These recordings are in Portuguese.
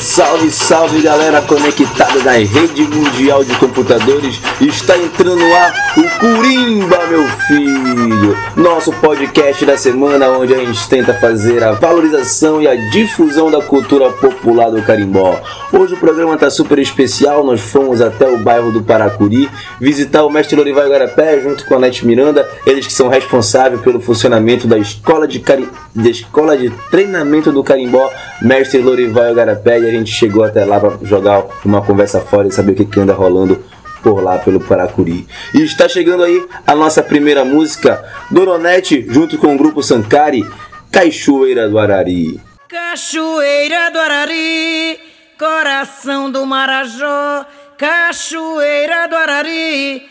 Salve, salve galera conectada na rede mundial de computadores. Está entrando ar o Curimba, meu filho. Nosso podcast da semana onde a gente tenta fazer a valorização e a difusão da cultura popular do carimbó. Hoje o programa está super especial. Nós fomos até o bairro do Paracuri visitar o mestre Lorival Garapé junto com a Nete Miranda, eles que são responsáveis pelo funcionamento da escola de, cari... da escola de treinamento do carimbó, mestre Lorival Garapé. E a gente chegou até lá para jogar uma conversa fora e saber o que, que anda rolando por lá pelo Paracuri. E está chegando aí a nossa primeira música, Doronete, junto com o grupo Sankari, Cachoeira do Arari. Cachoeira do Arari, coração do Marajó, Cachoeira do Arari,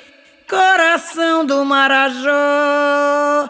coração do Marajó.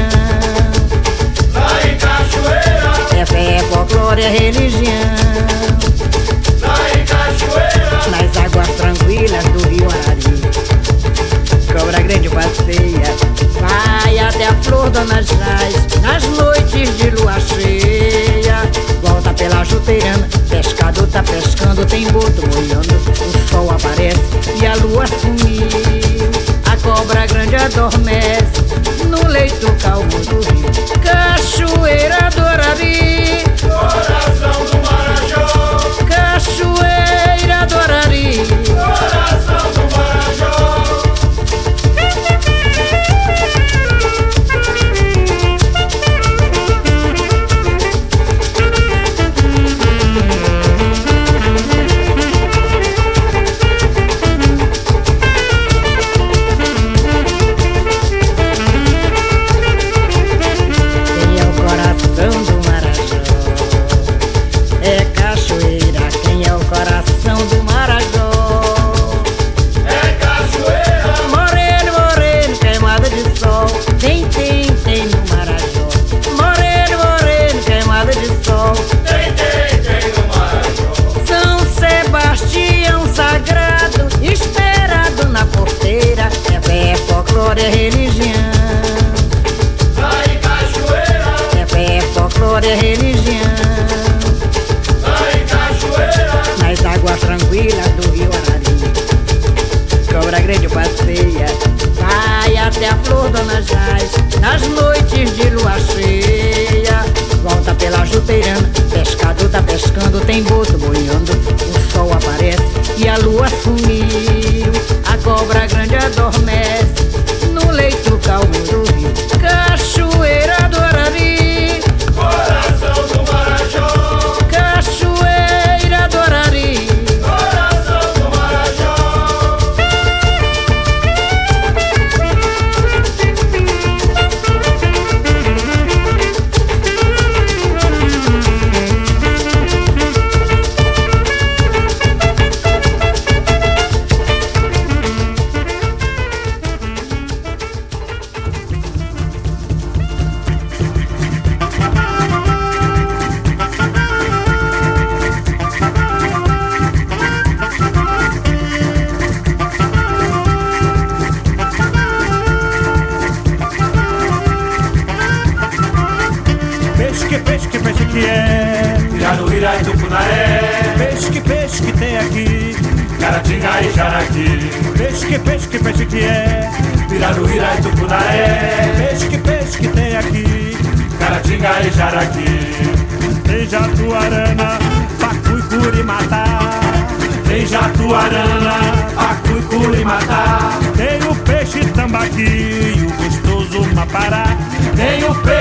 folclore é religião. Lá em Cachoeira, nas águas tranquilas do Rio Ari, cobra grande passeia, vai até a flor Dona Jaz, nas noites de lua cheia. Volta pela juteirana, pescador tá pescando, tem boto molhando, o sol aparece e a lua sumiu. Arari, coração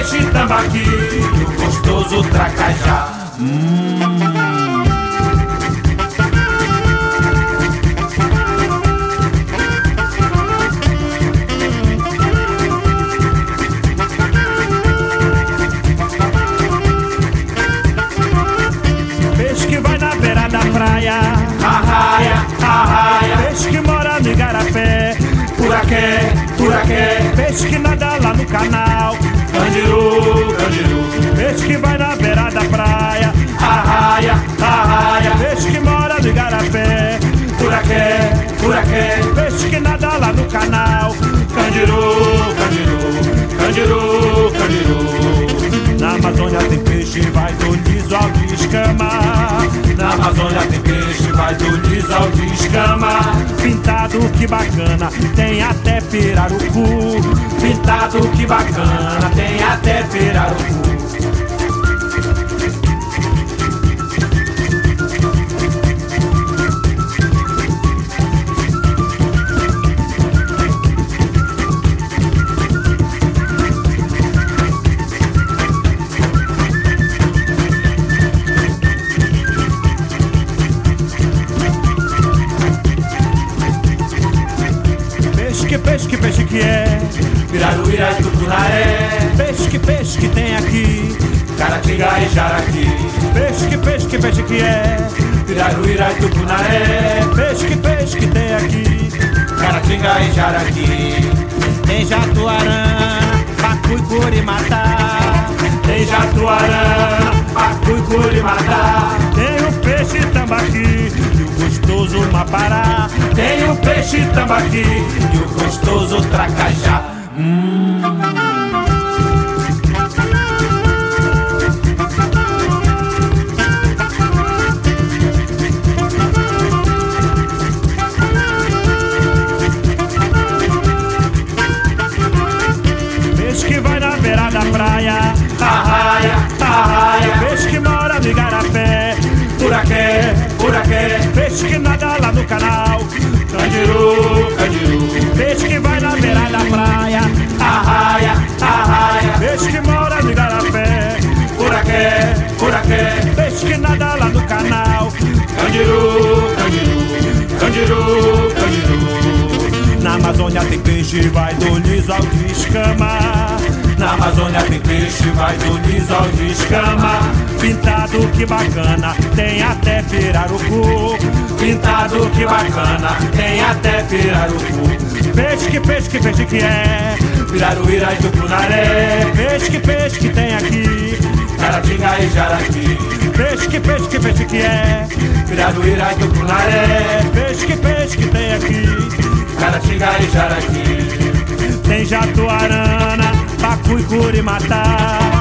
peixe tambaqui o gostoso tracajá. Hum. Peixe que vai na beira da praia. Arraia, arraia, Peixe que mora no igarapé. puraqué, puraqué. Peixe que nada lá no canal. Candiru, candiru. Peixe que vai na beira da praia. Arraia, arraia, Peixe que mora no igarapé. puraqué, puraqué. Peixe que nada lá no canal. Candiru, candiru, candiru, candiru. Na Amazônia tem peixe, vai do liso ao de escama. Na Amazônia tem peixe, vai do ao de escama. Pintado que bacana, tem até pirarucu. Pintado que bacana, tem até pirarucu. Caratinga e Jaraqui. Peixe que peixe que peixe que é. Piraruíra e Tucunaré. Peixe que peixe que tem aqui. Caratinga e Jaraqui. Tem jatuarã, pacu e curimatá. Tem jatuarã, pacu curimatá. Tem o peixe tambaqui e o gostoso mapará. Tem o peixe tambaqui que bacana, tem até pirarucu. Pintado que bacana, tem até pirarucu. Peixe que peixe que peixe que é. Piraruíra e Tucunaré. Peixe que peixe que tem aqui. Caratinga e Jaraqui. Peixe que peixe que peixe que é. Piraruíra e Tucunaré. Peixe que peixe que tem aqui. Caratinga e Jaraqui. Tem jatuarana, pacu e curimatá.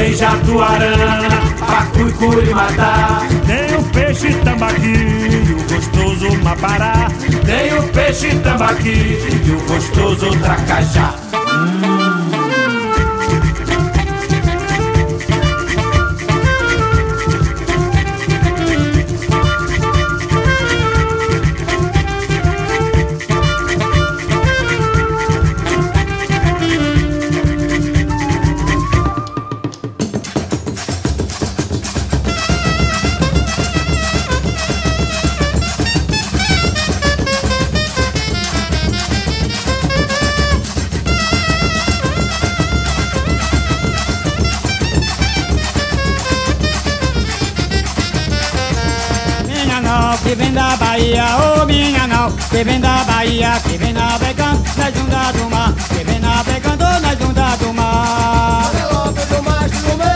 Tem jatuarana, pacu e curimatá. Tem o peixe tambaqui e o gostoso mapará. Tem o peixe tambaqui e o gostoso tracajá. Que vem da Bahia, que vem navegando nas ondas do mar, que vem navegando nas ondas do mar. Galope do macho do meu,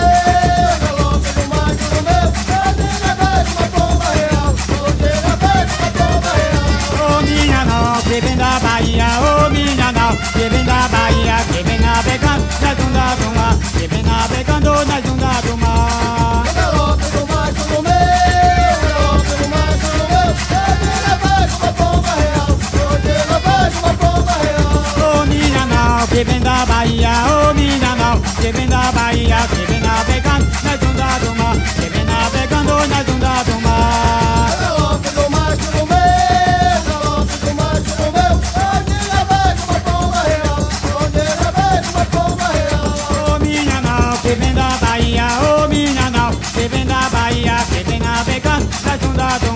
galope do macho do meu, Cadeira verde, uma pomba real, solteira verde, uma pomba real. Ô minha não, que vem da Bahia, ô minha não, que vem da Bahia, que vem navegando nas ondas do mar, que vem navegando nas ondas do mar. que vem da Bahia, que vem navegando nas ondas do mar, que vem navegando nas ondas do mar. Galope do macho no meu, galope do macho no meu, onde navega uma pomba real, onde navega uma pomba real. Ô minha nau, que vem da Bahia, ô minha nau, que vem da Bahia, que vem navegando nas ondas do mar,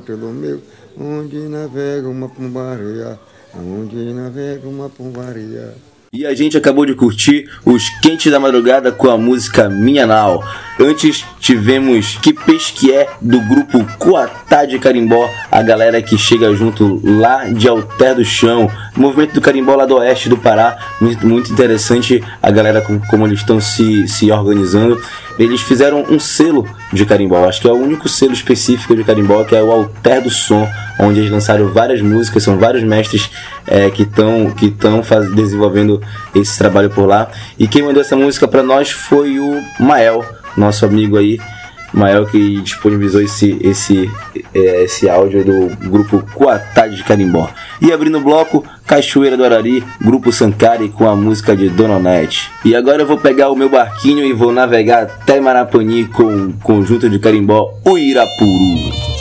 mastro meu, onde navega uma pombaria, onde navega uma pombaria. E a gente acabou de curtir os Quentes da Madrugada com a música Minha Nau. Antes tivemos Que Pesquié do grupo Coatá de Carimbó, a galera que chega junto lá de Alter do Chão, movimento do Carimbó lá do oeste do Pará, muito, muito interessante a galera com- como eles estão se, se organizando. Eles fizeram um selo de carimbó, acho que é o único selo específico de carimbó, que é o Alter do Som, onde eles lançaram várias músicas, são vários mestres é, que estão que desenvolvendo esse trabalho por lá. E quem mandou essa música para nós foi o Mael, nosso amigo aí, Mael que disponibilizou esse, esse, é, esse áudio do grupo Coatá de Carimbó. E abrindo o bloco, Cachoeira do Arari, grupo Sankari com a música de Dona Onete. E agora eu vou pegar o meu barquinho e vou navegar até Marapani com o conjunto de carimbó Uirapuru.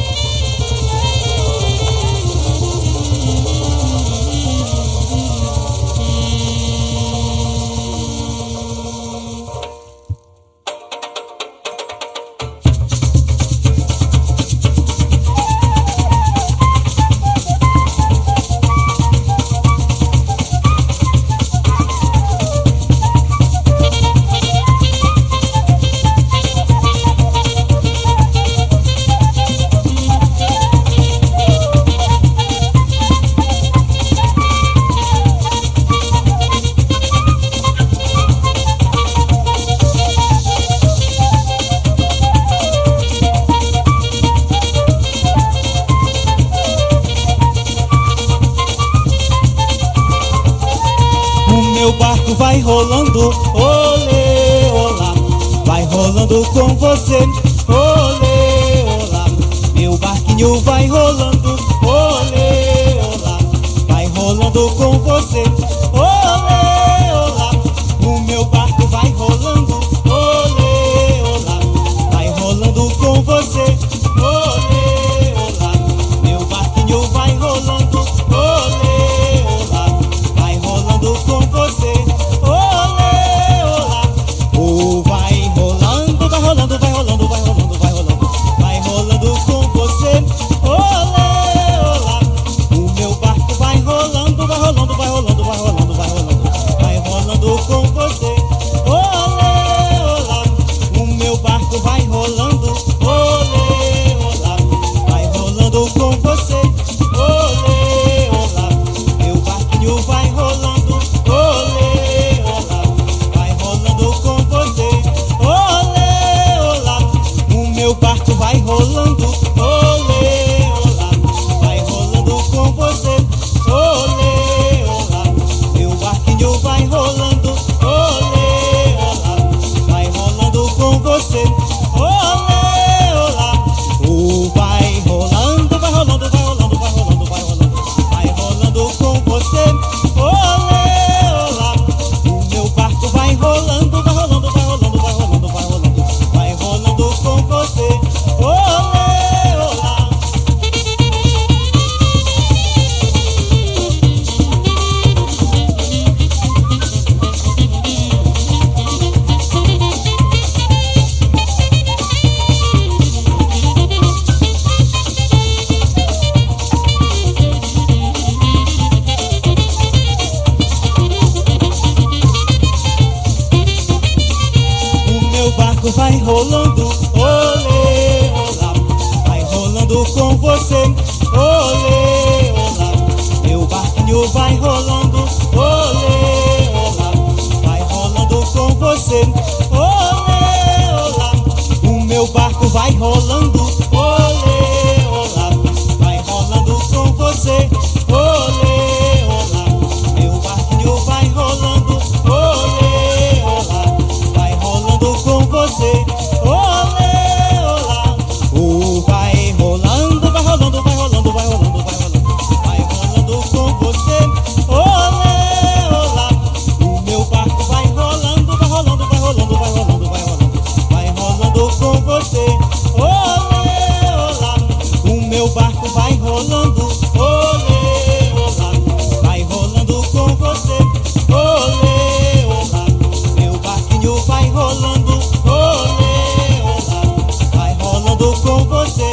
Rolando com você,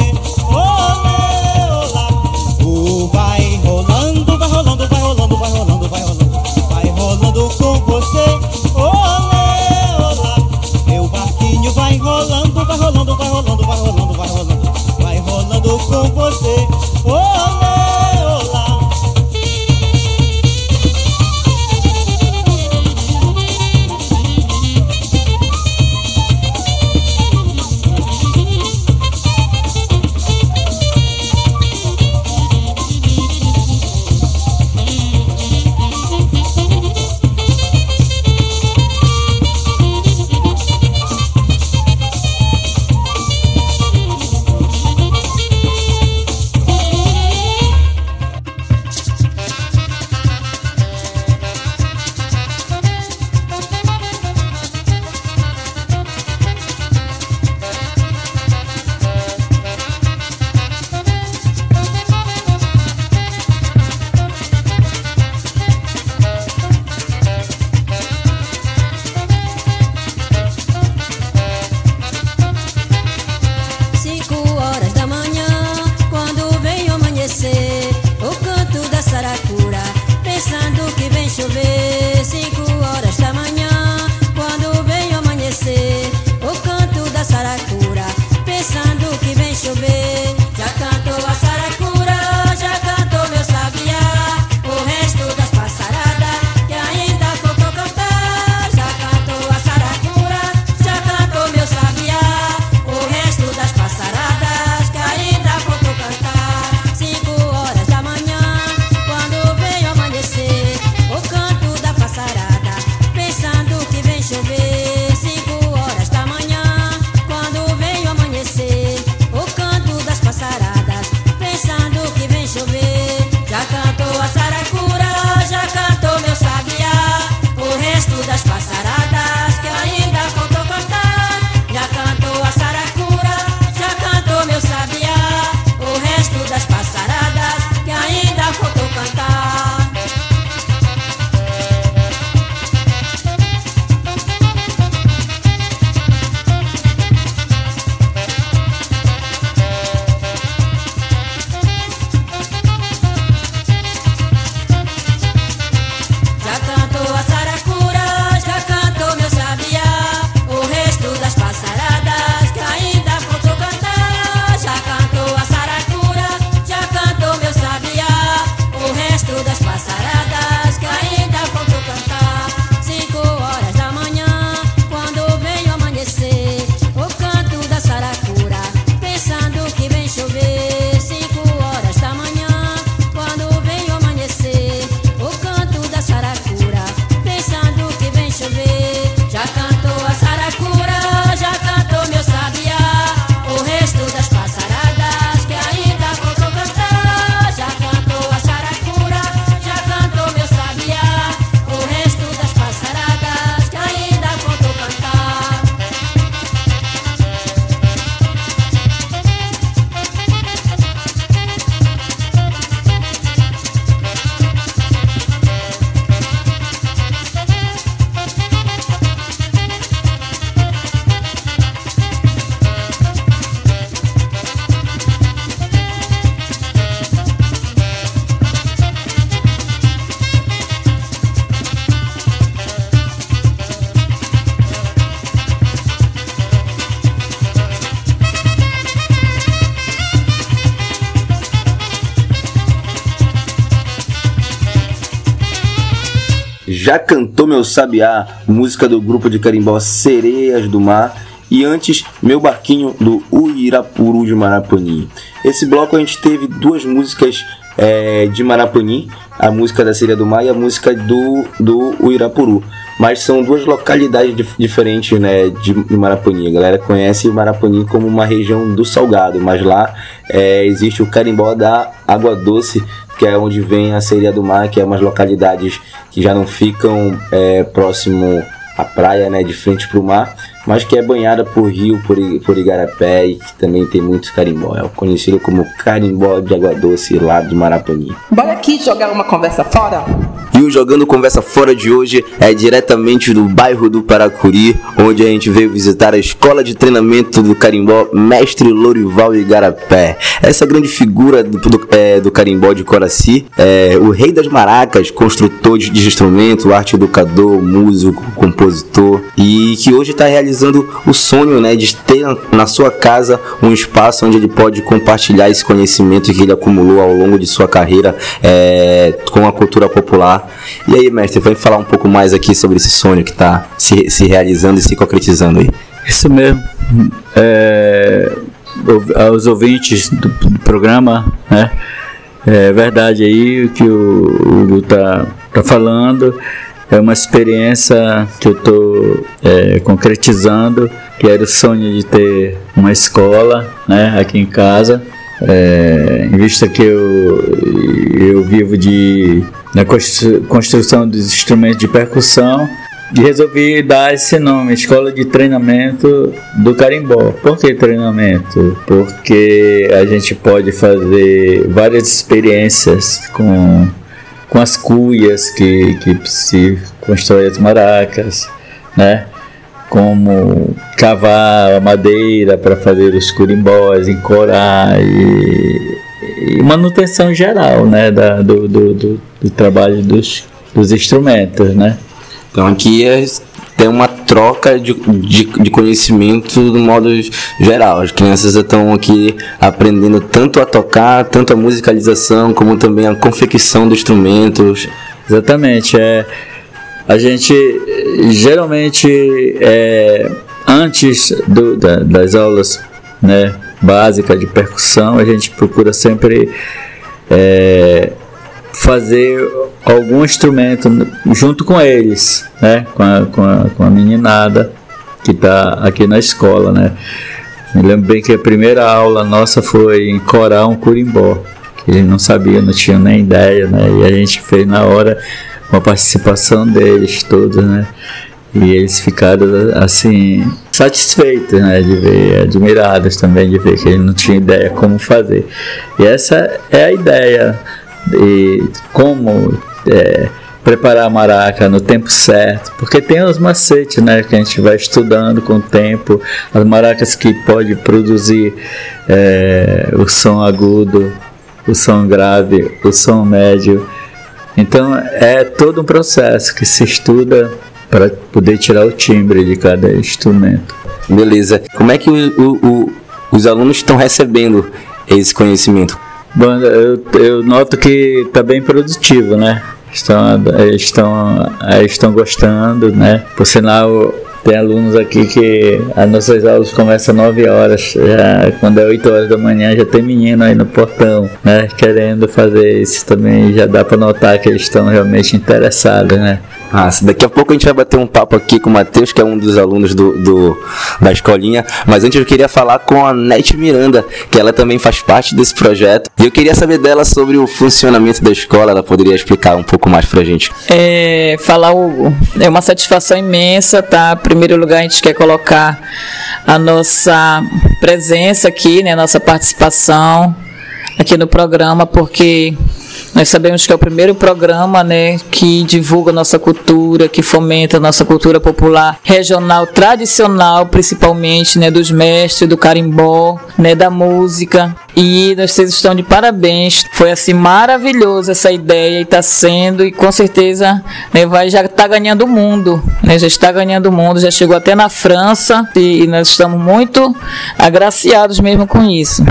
Já Cantou Meu Sabiá, música do grupo de carimbó Sereias do Mar. E antes, Meu Barquinho do Uirapuru de Marapani. Esse bloco a gente teve duas músicas é, de Marapani, a música da Sereia do Mar e a música do, do Uirapuru. Mas são duas localidades dif diferentes né, de, Marapani. A galera conhece Marapani como uma região do Salgado, mas lá é, existe o carimbó da Água Doce, que é onde vem a Sereia do Mar, que é umas localidades que já não ficam é, próximo à praia, né, de frente para o mar, mas que é banhada por rio, por, por igarapé e que também tem muito carimbó. É conhecido como carimbó de água doce lá de Marapani. Bora aqui jogar uma conversa fora? E o Jogando Conversa Fora de hoje é diretamente do bairro do Paracuri, onde a gente veio visitar a escola de treinamento do carimbó Mestre Lorival Igarapé. Essa grande figura do, do, é, do carimbó de Coraci, é, o rei das maracas, construtor de, de instrumento, arte educador, músico, compositor, e que hoje está realizando o sonho né, de ter na sua casa um espaço onde ele pode compartilhar esse conhecimento que ele acumulou ao longo de sua carreira é, com a cultura popular. E aí, mestre, vai falar um pouco mais aqui sobre esse sonho que está se, se realizando e se concretizando aí. Isso mesmo. É, aos ouvintes do, do, programa, né? É verdade aí o que o Hugo tá, tá falando. É uma experiência que eu estou é, concretizando, que era o sonho de ter uma escola né, aqui em casa. É, em vista que eu, eu vivo de na construção dos instrumentos de percussão e resolvi dar esse nome, Escola de Treinamento do Carimbó. Por que treinamento? Porque a gente pode fazer várias experiências com, com as cuias que, que se constrói as maracas, né? Como cavar a madeira para fazer os curimbós, encorar e, e manutenção geral, né? Da, do, do, do, do trabalho dos, dos instrumentos, né? Então aqui é, tem uma troca de, de, de, conhecimento do modo geral. As crianças estão aqui aprendendo tanto a tocar, tanto a musicalização, como também a confecção dos instrumentos. Exatamente. É, a gente geralmente é, antes do, da, das aulas né, básicas de percussão, a gente procura sempre é, fazer algum instrumento junto com eles, né? Com a, com a, com a meninada que está aqui na escola, né? Me lembro bem que a primeira aula nossa foi em corar um curimbó, que gente não sabia, não tinha nem ideia, né? E a gente fez na hora uma participação deles todos, né? E eles ficaram assim satisfeitos, né, de ver, admirados também de ver que ele não tinha ideia como fazer. E essa é a ideia de como é, preparar a maraca no tempo certo, porque tem os macetes, né, que a gente vai estudando com o tempo, as maracas que pode produzir é, o som agudo, o som grave, o som médio. Então é todo um processo que se estuda para poder tirar o timbre de cada instrumento. Beleza. Como é que o, o, o, os alunos estão recebendo esse conhecimento? Bom, eu, eu noto que está bem produtivo, né? Estão, estão, estão gostando, né? Por sinal, tem alunos aqui que as nossas aulas começam às 9 horas, já, quando é 8 horas da manhã já tem menino aí no portão, né? Querendo fazer isso também, já dá para notar que eles estão realmente interessados, né? Ah, daqui a pouco a gente vai bater um papo aqui com o Matheus, que é um dos alunos do, do, da escolinha. Mas antes eu queria falar com a Nete Miranda, que ela também faz parte desse projeto. E eu queria saber dela sobre o funcionamento da escola. Ela poderia explicar um pouco mais pra gente. É, falar, Hugo, é uma satisfação imensa, tá? Em primeiro lugar, a gente quer colocar a nossa presença aqui, né? Nossa participação aqui no programa, porque nós sabemos que é o primeiro programa né, que divulga nossa cultura, que fomenta nossa cultura popular regional, tradicional, principalmente né, dos mestres, do carimbó, né, da música. E vocês estão de parabéns. Foi assim maravilhoso essa ideia e está sendo e com certeza né, vai já está ganhando o mundo, né, já está ganhando o mundo, já chegou até na França e, e nós estamos muito agraciados mesmo com isso.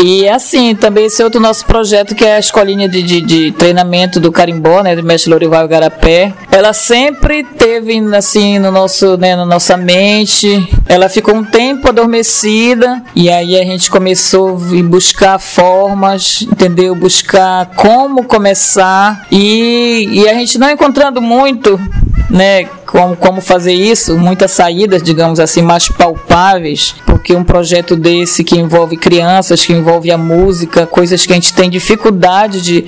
E assim, também esse outro nosso projeto que é a escolinha de, de, de treinamento do carimbó, né, do mestre Lorival Garapé. Ela sempre teve assim no nosso, né, na nossa mente. Ela ficou um tempo adormecida e aí a gente começou a buscar formas, entendeu? Buscar como começar e, e a gente não encontrando muito, né, como, como fazer isso, muitas saídas, digamos assim, mais palpáveis, porque um projeto desse que envolve crianças, que envolve a música, coisas que a gente tem dificuldade de,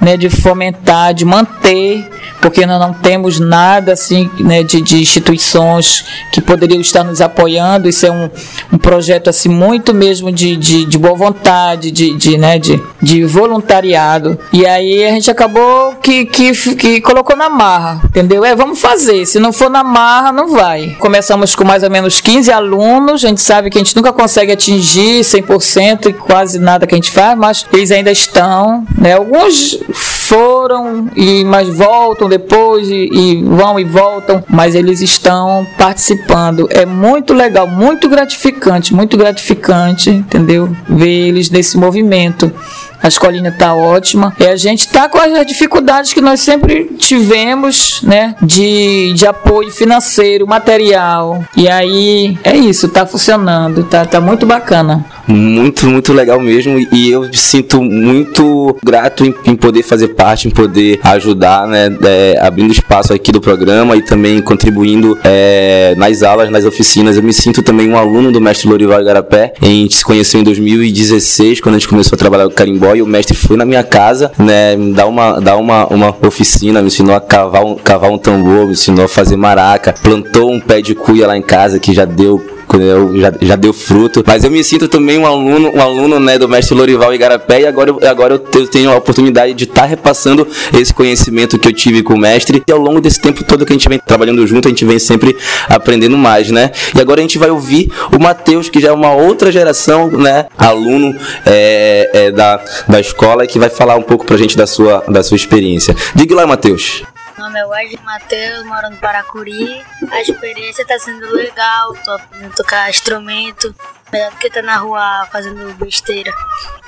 né, de fomentar, de manter, porque nós não temos nada assim né, de, de instituições que poderiam estar nos apoiando. Isso é um, um projeto assim muito mesmo de, de, de boa vontade, de, de, né, de, de voluntariado. E aí a gente acabou que, que, que colocou na marra, entendeu? É, vamos fazer. Se não for na marra, não vai. Começamos com mais ou menos 15 alunos. A gente sabe que a gente nunca consegue atingir 100% e quase nada que a gente faz, mas eles ainda estão. Né? Alguns foram e mas voltam depois e, e vão e voltam, mas eles estão participando. É muito legal, muito gratificante, muito gratificante, entendeu? Ver eles nesse movimento a escolinha está ótima. E a gente está com as dificuldades que nós sempre tivemos, né? De, de apoio financeiro, material. E aí é isso, está funcionando, tá, tá muito bacana. Muito, muito legal mesmo. E eu me sinto muito grato em, em poder fazer parte, em poder ajudar, né? É, abrindo espaço aqui do programa e também contribuindo é, nas aulas, nas oficinas. Eu me sinto também um aluno do mestre Lorival Igarapé. A gente se conheceu em 2016, quando a gente começou a trabalhar com carimbó. E o mestre foi na minha casa, né? Me dar uma, dar uma, uma oficina, me ensinou a cavar um, cavar um tambor, me ensinou a fazer maraca, plantou um pé de cuia lá em casa que já deu eu já, já deu fruto. Mas eu me sinto também um aluno, um aluno né, do mestre Lorival Igarapé e agora, eu, agora eu tenho a oportunidade de estar tá repassando esse conhecimento que eu tive com o mestre. E ao longo desse tempo todo que a gente vem trabalhando junto, a gente vem sempre aprendendo mais, né? E agora a gente vai ouvir o Matheus, que já é uma outra geração, né? Aluno é, é, da, da escola, que vai falar um pouco pra gente da sua, da sua experiência. Diga lá, Matheus. Meu nome é Wesley Matheus, moro no Paracuri. A experiência tá sendo legal, tô aprendendo a tocar instrumento. Melhor do que tá na rua fazendo besteira.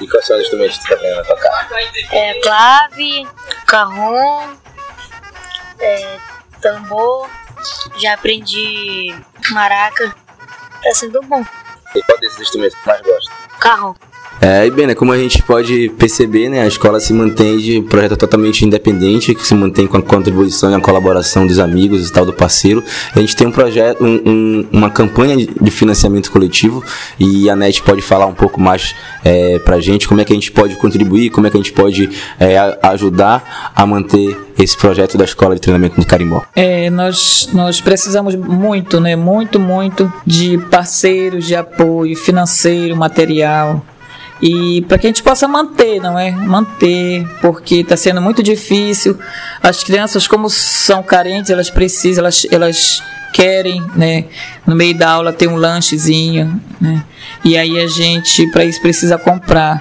E quais são os instrumentos que você tá aprendendo a tocar? É clave, carrom, é, tambor. Já aprendi maraca. Tá sendo bom. E qual desses instrumentos você mais gosta? Carrom. É, e bem, né, como a gente pode perceber, né, a escola se mantém de um projeto totalmente independente, que se mantém com a contribuição e a colaboração dos amigos e tal, do parceiro. A gente tem um projeto, um, um, uma campanha de financiamento coletivo e a NET pode falar um pouco mais é, pra gente como é que a gente pode contribuir, como é que a gente pode é, ajudar a manter esse projeto da escola de treinamento de carimbó? É, nós, nós precisamos muito, né? Muito, muito de parceiros de apoio financeiro, material e para que a gente possa manter, não é? Manter, porque está sendo muito difícil. As crianças, como são carentes, elas precisam, elas, elas querem, né? No meio da aula ter um lanchezinho, né? E aí a gente, para isso, precisa comprar.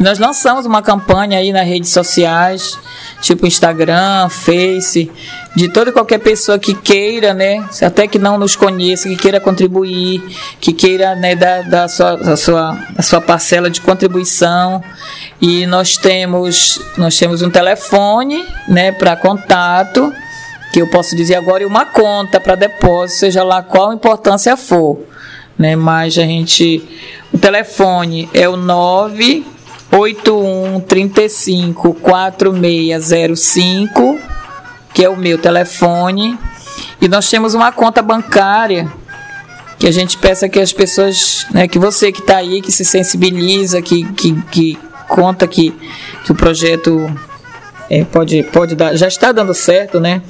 Nós lançamos uma campanha aí nas redes sociais, tipo Instagram, Face, de toda e qualquer pessoa que queira, né, até que não nos conheça, que queira contribuir, que queira né, dar, dar a, sua, a, sua, a sua parcela de contribuição. E nós temos, nós temos um telefone né, para contato, que eu posso dizer agora, e uma conta para depósito, seja lá qual importância for. Né, mas a gente. O telefone é o 9 81 35 4605, que é o meu telefone. E nós temos uma conta bancária que a gente peça que as pessoas, né, que você que está aí, que se sensibiliza, que, que, que conta que, que o projeto é, pode, pode dar, já está dando certo, né?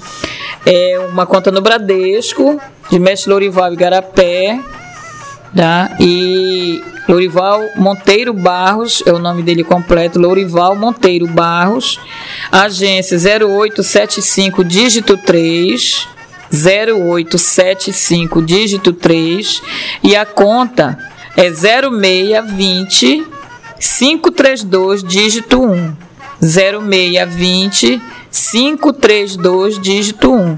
É uma conta no Bradesco, de Mestre Lorival Igarapé, tá? E Lourival Monteiro Barros, é o nome dele completo, Lourival Monteiro Barros, agência 0875 dígito 3, 0875 dígito 3, e a conta é 0620 532 dígito 1. 0620 532 dígito 1.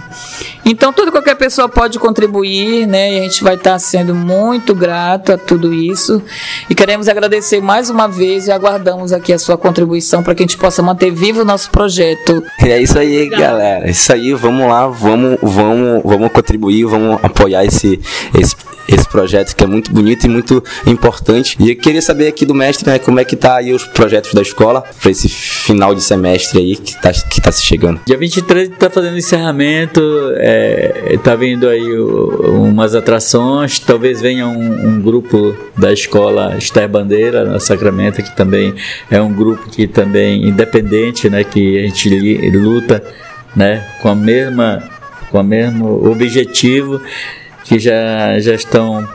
Então, toda qualquer pessoa pode contribuir, né? E a gente vai estar sendo muito grato a tudo isso. E queremos agradecer mais uma vez e aguardamos aqui a sua contribuição para que a gente possa manter vivo o nosso projeto. É isso aí, galera. É isso aí, vamos lá, vamos, vamos, vamos contribuir, vamos apoiar esse, esse, esse projeto que é muito bonito e muito importante. E eu queria saber aqui do mestre, né, como é que tá aí os projetos da escola para esse final de semestre aí que tá, que tá se chegando. Dia 23 tá fazendo encerramento, é, tá vindo aí o- umas atrações, talvez venha um, um grupo da escola Esther Bandeira na Sacramento, que também é um grupo que também independente, né, que a gente li- luta, né, com a mesma com o mesmo objetivo que já já estão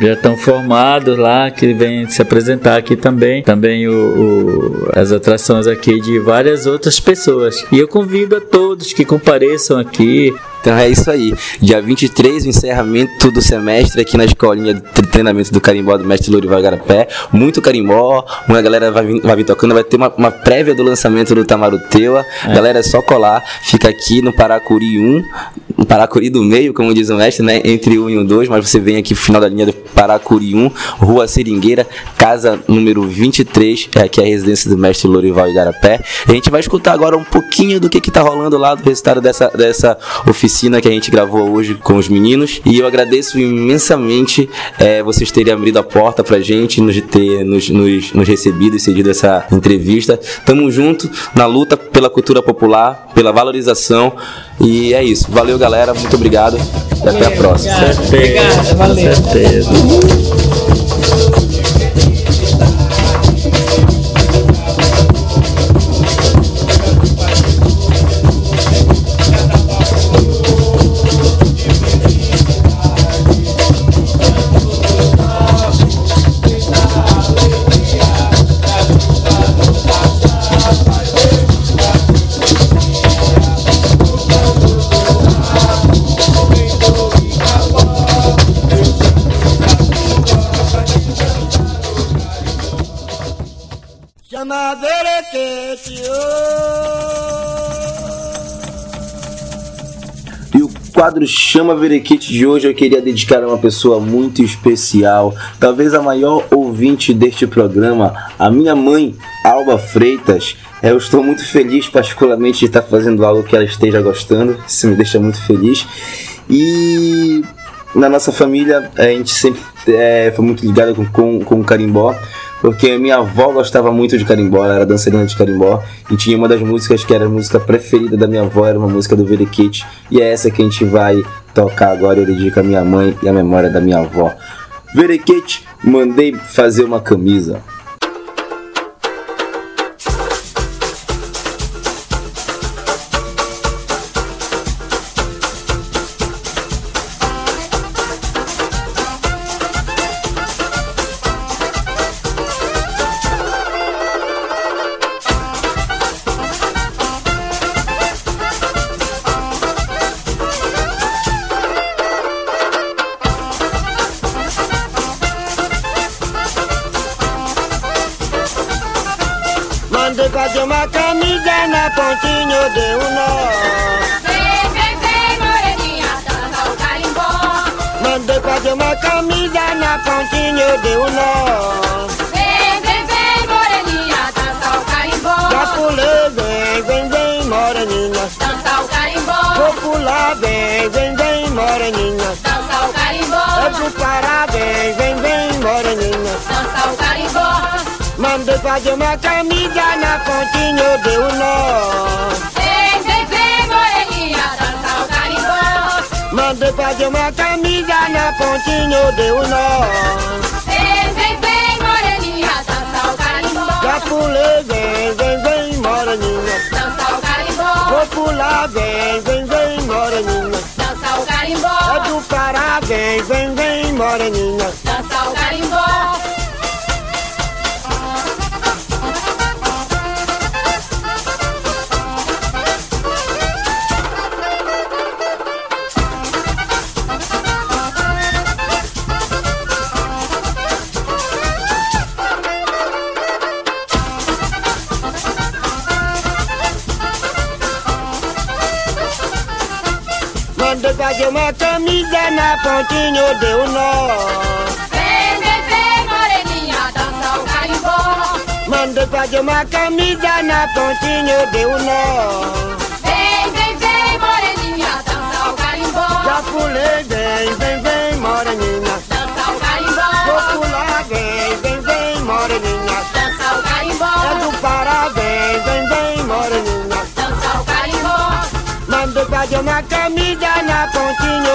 já estão formados lá, que vêm se apresentar aqui também. Também o, o- as atrações aqui de várias outras pessoas. E eu convido a todos que compareçam aqui. Então é isso aí. Dia 23, o encerramento do semestre aqui na escolinha de tre- treinamento do carimbó do mestre Lourival Garapé. Muito carimbó, uma galera vai vir, vai vir tocando, vai ter uma, uma prévia do lançamento do Tamaruteua. Galera, é só colar. Fica aqui no Paracuri 1, no Paracuri do meio, como diz o mestre, né? Entre 1 e o 2, mas você vem aqui pro final da linha do Paracuri 1, Rua Seringueira, casa número 23, é aqui a residência do mestre Lourival Igarapé. A gente vai escutar agora um pouquinho do que que tá rolando lá, do resultado dessa, dessa oficina que a gente gravou hoje com os meninos. E eu agradeço imensamente é, vocês terem abrido a porta pra gente, nos ter nos, nos, nos recebido e cedido essa entrevista. Tamo junto na luta pela cultura popular, pela valorização. E é isso. Valeu, galera. Muito obrigado. E até a próxima. Obrigada, valeu. certeza. Quadro Chama Verequite de hoje eu queria dedicar a uma pessoa muito especial, talvez a maior ouvinte deste programa, a minha mãe, Alba Freitas. Eu estou muito feliz, particularmente, de estar fazendo algo que ela esteja gostando, isso me deixa muito feliz. E na nossa família, a gente sempre é, foi muito ligado com, com, com o carimbó, porque minha avó gostava muito de carimbó, ela era dançarina de carimbó, e tinha uma das músicas que era a música preferida da minha avó, era uma música do Verequite, e é essa que a gente vai tocar agora, eu dedico a minha mãe e a memória da minha avó. Verequite, mandei fazer uma camisa. Pará, vem, vem, vem, moreninha. Dança o uma camisa na pontinha deu nó. Vem, vem, vem, moreninha, dança o carimbó. Já pulei, vem, vem, vem, moreninha. Dança o carimbó. Vou pular, vem, vem, vem, moreninha. Dança o carimbó. É do Pará, vem, vem, vem, moreninha. Dança o carimbó. Mandei fazer uma camisa na pontinha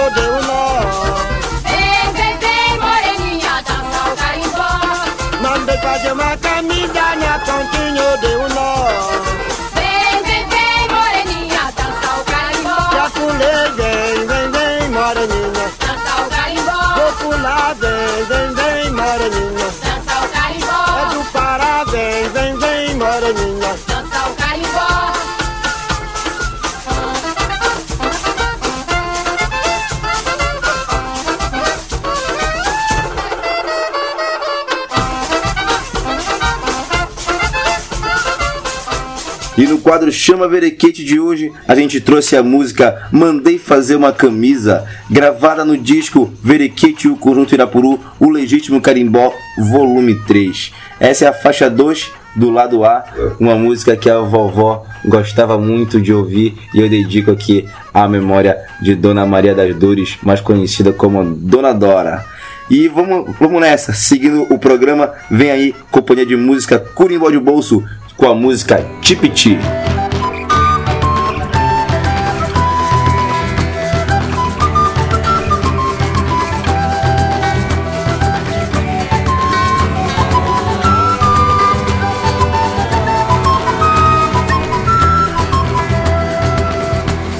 quadro Chama Verequete de hoje, a gente trouxe a música Mandei Fazer Uma Camisa, gravada no disco Verequete e o Conjunto Irapuru, O Legítimo Carimbó, volume 3. Essa é a faixa 2 do lado A, uma música que a vovó gostava muito de ouvir e eu dedico aqui à memória de Dona Maria das Dores, mais conhecida como Dona Dora. E vamos, vamos nessa, seguindo o programa, vem aí companhia de música Curimbó de Bolso com a música Tipiti.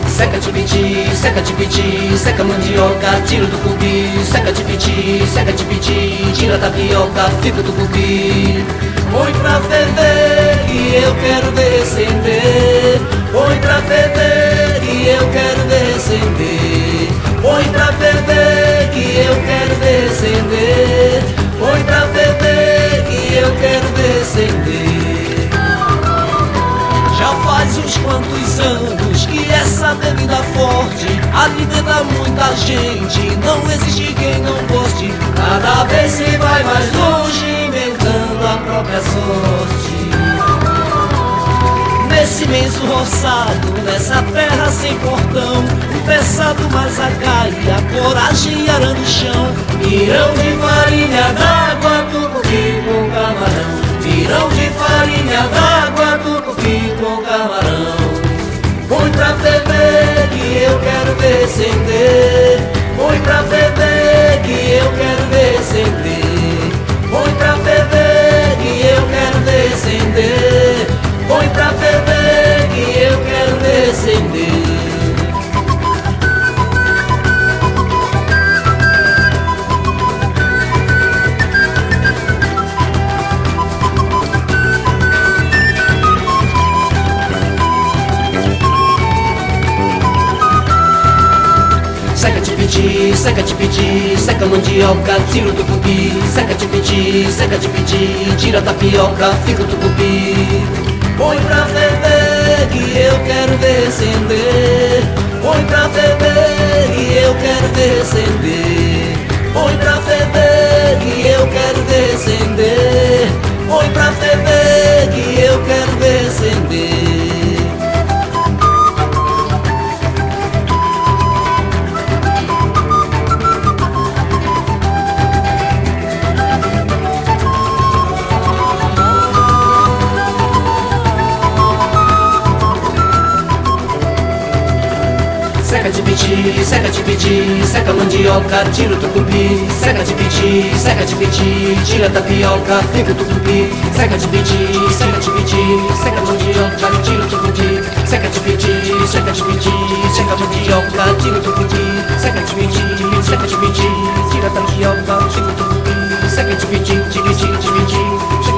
Seca tipiti, seca tipiti, seca mandioca, tira do cubi, seca tipiti, seca tipiti, tira tapioca, fica do cubi. Põe pra ferver e eu quero descender. Põe pra ferver e eu quero descender. Põe pra ferver que eu quero descender. Põe pra ferver que eu quero descender. Já faz uns quantos anos que essa bebida forte alimenta muita gente. Não existe quem não goste. Cada vez se vai mais longe, inventando a própria sorte. Nesse imenso roçado, nessa terra sem portão, o pesado mais a coragem arando o chão. Pirão de farinha d'água, tucupi com camarão. Pirão de farinha d'água, tucupi com camarão. Põe pra ferver que eu quero descender. Põe pra ferver que eu quero descender. Seca tipiti, tira a tapioca, fica o tucupi. Põe pra ferver que eu quero descender. Põe pra ferver que eu quero descender. Põe pra seca tipiti, seca mandioca, tira o tucupi. Seca tipiti, seca tipiti, tira a tapioca, fica o tucupi. Seca tipiti, seca tipiti, seca mandioca, tira o tucupi. Seca tipiti, seca tipiti, seca mandioca, tira o tucupi. Seca tipiti, seca tipiti, tira a tapioca, fica o tucupi. Seca tipiti, tipiti, tipiti, seca tipiti, tipiti,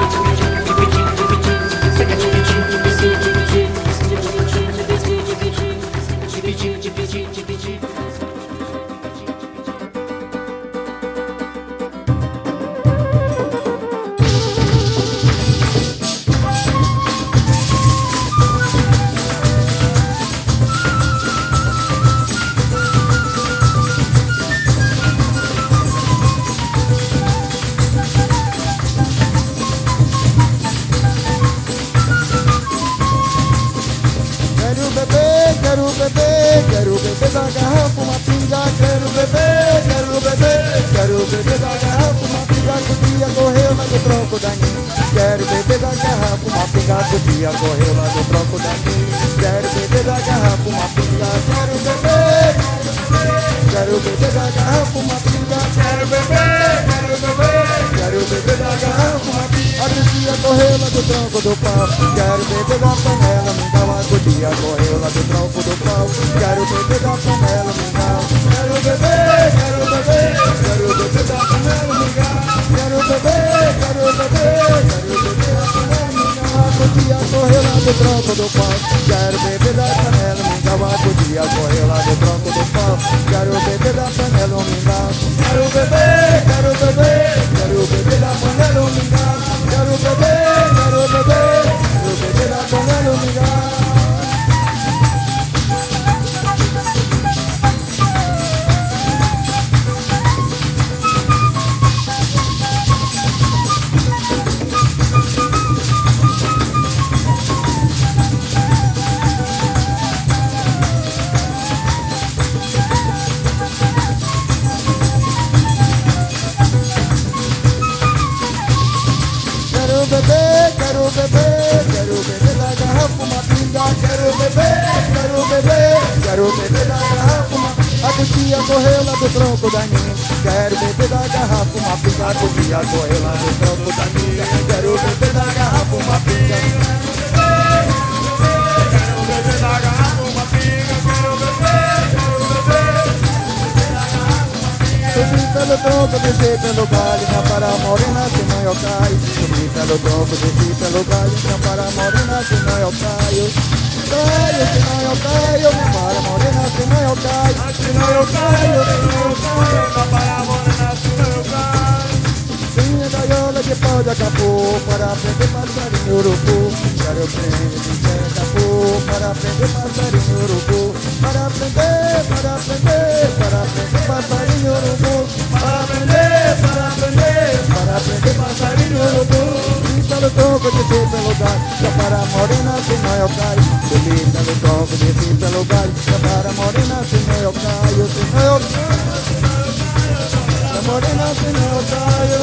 correu lá do tronco da ninha. Quero beber da garrafa uma pinga. A cutia correu lá do tronco da ninha. Quero beber da garrafa uma pinga. Quero beber da garrafa uma pinga. Quero beber, quero beber. Subi pelo tronco, desci pelo galho, minha para morena, senão eu caio. Subi pelo tronco, desci pelo galho, minha para morena, senão eu caio. Caio, senão eu caio, minha para morena, senão eu caio. Senão eu caio, senão eu caio, minha para morena, senão eu caio. Minha gaiola de pau de acabou para prender passarinho urubu. Quero prender de acabou para prender passarinho urubu. Para prender, para prender, para prender passarinho urubu. Para prender, para prender, para prender passarinho urubu. Subi pelo tronco, desci pelo galho, já para morena, senão eu caio. Subi pelo tronco, desci pelo galho, já para morena, senão eu caio, senão eu caio. Morena, senão eu caio.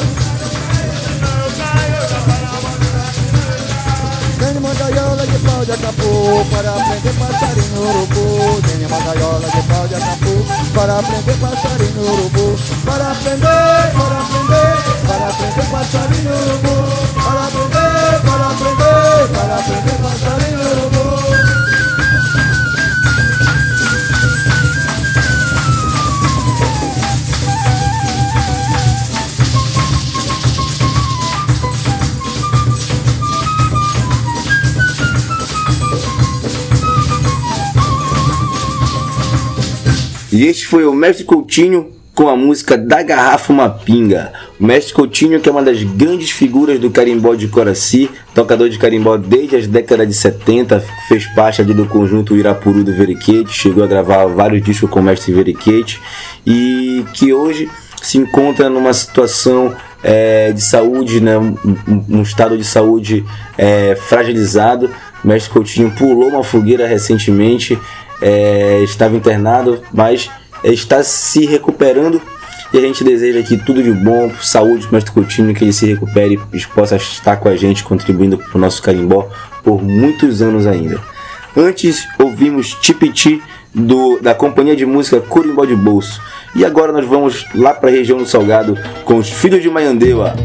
Tenho uma gaiola de pau de acapu para prender passarinho urubu. Tenho uma gaiola de pau de acapu para prender passarinho urubu. Para prender, para prender, para prender passarinho urubu. Para prender, para prender, para prender passarinho urubu. E este foi o Mestre Coutinho com a música Da Garrafa Uma Pinga. O Mestre Coutinho, que é uma das grandes figuras do carimbó de Coraci, tocador de carimbó desde as décadas de 70, fez parte ali do conjunto Irapuru do Veriquete, chegou a gravar vários discos com o Mestre Veriquete e que hoje se encontra numa situação é, de saúde, né, um, um- estado de saúde é, fragilizado. O Mestre Coutinho pulou uma fogueira recentemente, é, estava internado, mas está se recuperando e a gente deseja aqui tudo de bom, saúde para o Mestre Coutinho, que ele se recupere e possa estar com a gente, contribuindo para o nosso carimbó por muitos anos ainda. Antes ouvimos Tipiti do, da companhia de música Curimbó de Bolso. E agora nós vamos lá para a região do Salgado com os Filhos de Maiandeua.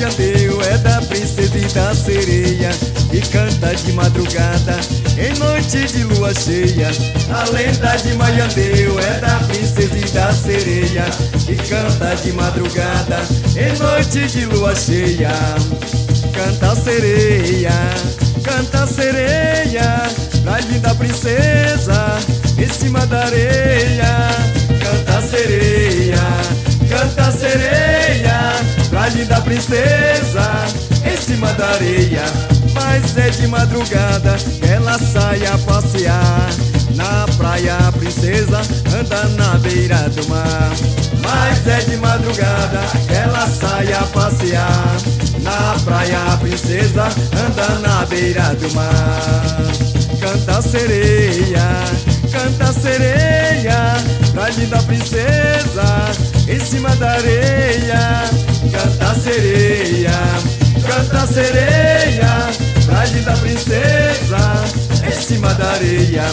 De Maiandeu é da princesa e da sereia Que canta de madrugada em noite de lua cheia. A lenda de Maiandeu é da princesa e da sereia Que canta de madrugada em noite de lua cheia. Canta sereia, canta sereia Pra linda princesa em cima da areia. Canta sereia, canta sereia Pra linda princesa em cima da areia. Mas é de madrugada que ela sai a passear. Na praia a princesa anda na beira do mar. Mas é de madrugada que ela sai a passear. Na praia a princesa anda na beira do mar. Canta sereia, canta sereia. Pra linda princesa em cima da areia Canta sereia, canta sereia Pra linda princesa em cima da areia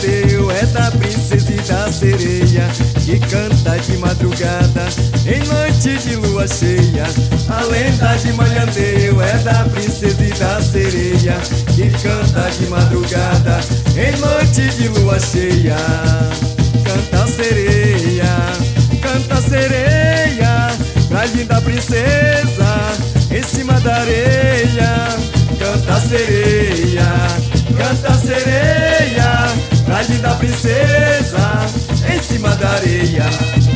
Maiandeu é da princesa e da sereia Que canta de madrugada em noite de lua cheia. A lenda de Maiandeu é da princesa e da sereia Que canta de madrugada em noite de lua cheia. Canta sereia, canta sereia Pra linda princesa em cima da areia. Canta sereia, Pra linda princesa em cima da areia.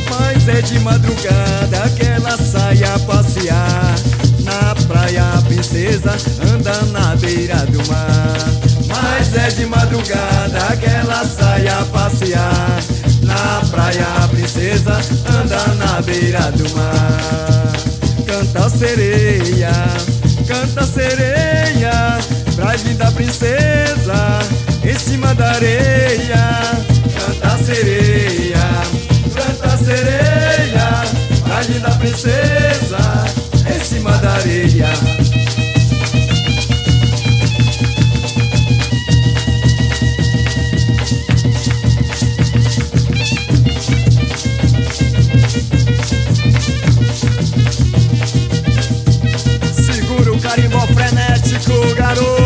Mas é de madrugada que ela sai a passear. Na praia a princesa anda na beira do mar. Mas é de madrugada que ela sai a passear. Na praia a princesa anda na beira do mar. Canta sereia, canta sereia Pra linda princesa em cima da areia Canta sereia, canta sereia Pra linda princesa em cima da areia. Segura o carimbó frenético, garoto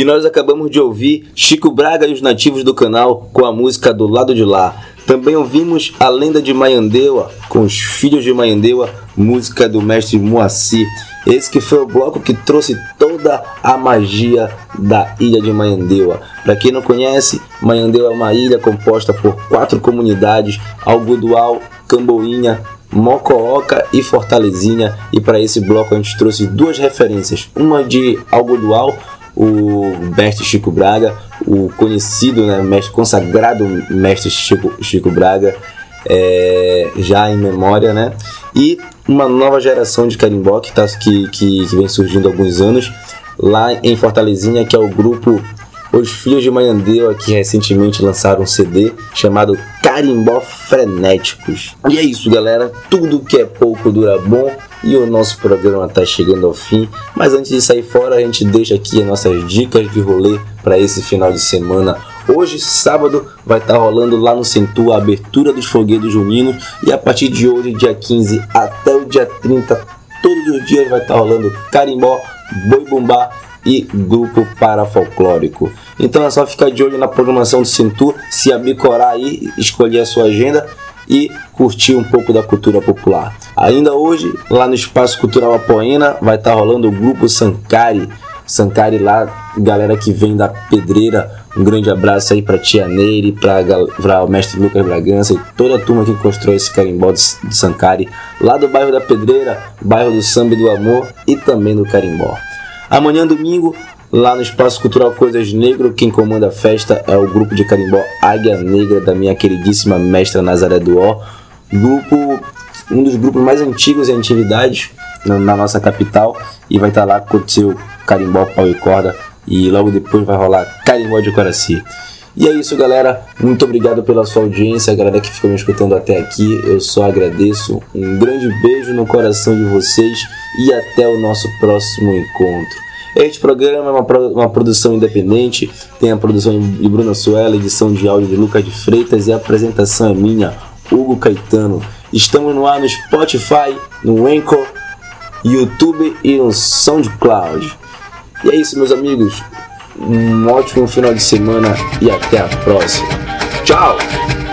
E nós acabamos de ouvir Chico Braga e os nativos do canal com a música Do Lado de Lá. Também ouvimos a lenda de Maiandeua com os filhos de Maiandeua, música do mestre Moacir. Esse que foi o bloco que trouxe toda a magia da ilha de Maiandeua. Para quem não conhece, Maiandeua é uma ilha composta por quatro comunidades: Algodual, Camboinha, Mocooca e Fortalezinha. E para esse bloco a gente trouxe duas referências: uma de Algodual, o mestre Chico Braga, o conhecido, né, mestre consagrado mestre Chico, Chico Braga, é, já em memória, né? E uma nova geração de carimbó que, tá, que, que, que vem surgindo há alguns anos lá em Fortalezinha, que é o grupo Os Filhos de Maiandeua, que recentemente lançaram um CD chamado Carimbó Frenéticos. E é isso, galera. Tudo que é pouco dura bom. E o nosso programa está chegando ao fim. Mas antes de sair fora, a gente deixa aqui as nossas dicas de rolê para esse final de semana. Hoje, sábado, vai estar rolando lá no Centu a abertura dos foguetes juninos. E a partir de hoje, dia 15 até o dia 30, todos os dias vai estar rolando carimbó, boi bumbá e grupo parafolclórico. Então é só ficar de olho na programação do Centu, se abicorar aí, escolher a sua agenda e curtir um pouco da cultura popular. Ainda hoje, lá no Espaço Cultural Apoena, vai estar rolando o grupo Sankari. Sankari lá, galera que vem da Pedreira, um grande abraço aí para Tia Neire, para o mestre Lucas Bragança e toda a turma que constrói esse carimbó de Sankari, lá do bairro da Pedreira, bairro do Samba e do Amor e também do Carimbó. Amanhã, domingo, lá no Espaço Cultural Coisas Negro, quem comanda a festa é o grupo de carimbó Águia Negra, da minha queridíssima mestra Nazaré do Ó. Grupo, um dos grupos mais antigos em atividade na, nossa capital. E vai estar lá com o seu carimbó, pau e corda. E logo depois vai rolar carimbó de Coraci. E é isso, galera. Muito obrigado pela sua audiência, a galera que ficou me escutando até aqui. Eu só agradeço. Um grande beijo no coração de vocês e até o nosso próximo encontro. Este programa é uma, uma produção independente, tem a produção de Bruna Suela, edição de áudio de Lucas de Freitas e a apresentação é minha, Hugo Caetano. Estamos no ar no Spotify, no Anchor, YouTube e no SoundCloud. E é isso, meus amigos. Um ótimo final de semana e até a próxima. Tchau!